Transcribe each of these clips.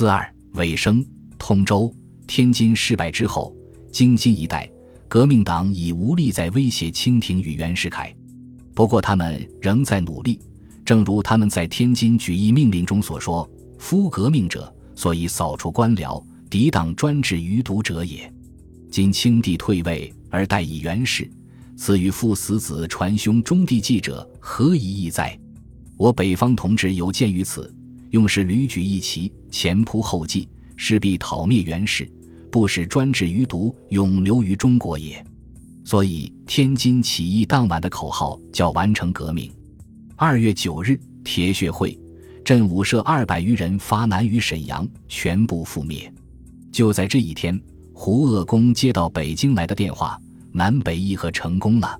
四二尾声，通州、天津失败之后，京津一带革命党已无力再威胁清廷与袁世凯。不过，他们仍在努力。正如他们在天津举义命令中所说：“夫革命者，所以扫除官僚，抵挡专制余毒者也。今清帝退位而代以袁氏，此与父死子传兄终帝继者，何以异哉？我北方同志有鉴于此，用是屡举义旗，前仆后继，势必讨灭袁氏，不使专制余毒永留于中国也。所以，天津起义当晚的口号叫‘完成革命’。”二月九日，铁血会镇武社二百余人发难于沈阳，全部覆灭。就在这一天，胡鄂公接到北京来的电话，南北议和成功了。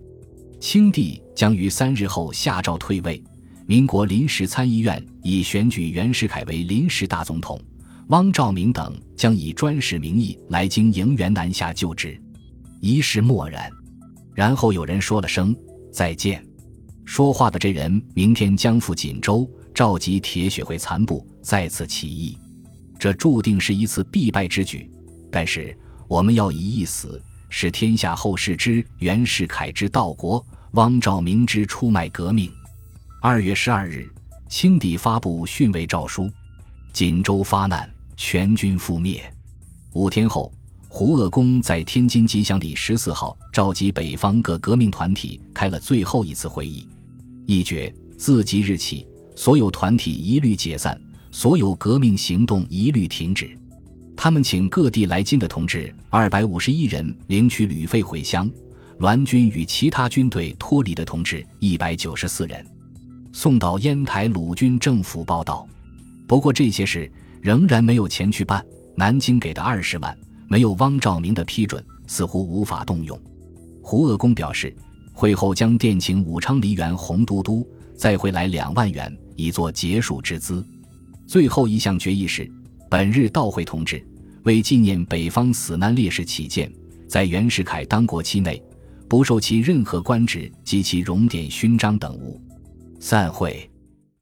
清帝将于三日后下诏退位，民国临时参议院以选举袁世凯为临时大总统，汪兆铭等将以专使名义来京迎袁南下就职。一时默然，然后有人说了声再见。说话的这人明天将赴锦州，召集铁血会残部再次起义，这注定是一次必败之举。但是我们要以一死，使天下后世知袁世凯之道国，汪兆铭之出卖革命。二月十二日，清帝发布训位诏书，锦州发难，全军覆灭。五天后，胡鄂公在天津吉祥里十四号召集北方各革命团体开了最后一次会议。一决自即日起，所有团体一律解散，所有革命行动一律停止。他们请各地来京的同志二百五十一人领取旅费回乡，滦军与其他军队脱离的同志一百九十四人，送到烟台鲁军政府报道。不过这些事仍然没有钱去办。南京给的二十万，没有汪兆铭的批准，似乎无法动用。胡鄂公表示。会后将电请武昌梨园洪都督再回来两万元，以作结束之资。最后一项决议是：本日到会同志为纪念北方死难烈士起见，在袁世凯当国期内，不受其任何官职及其荣典勋章等物。散会。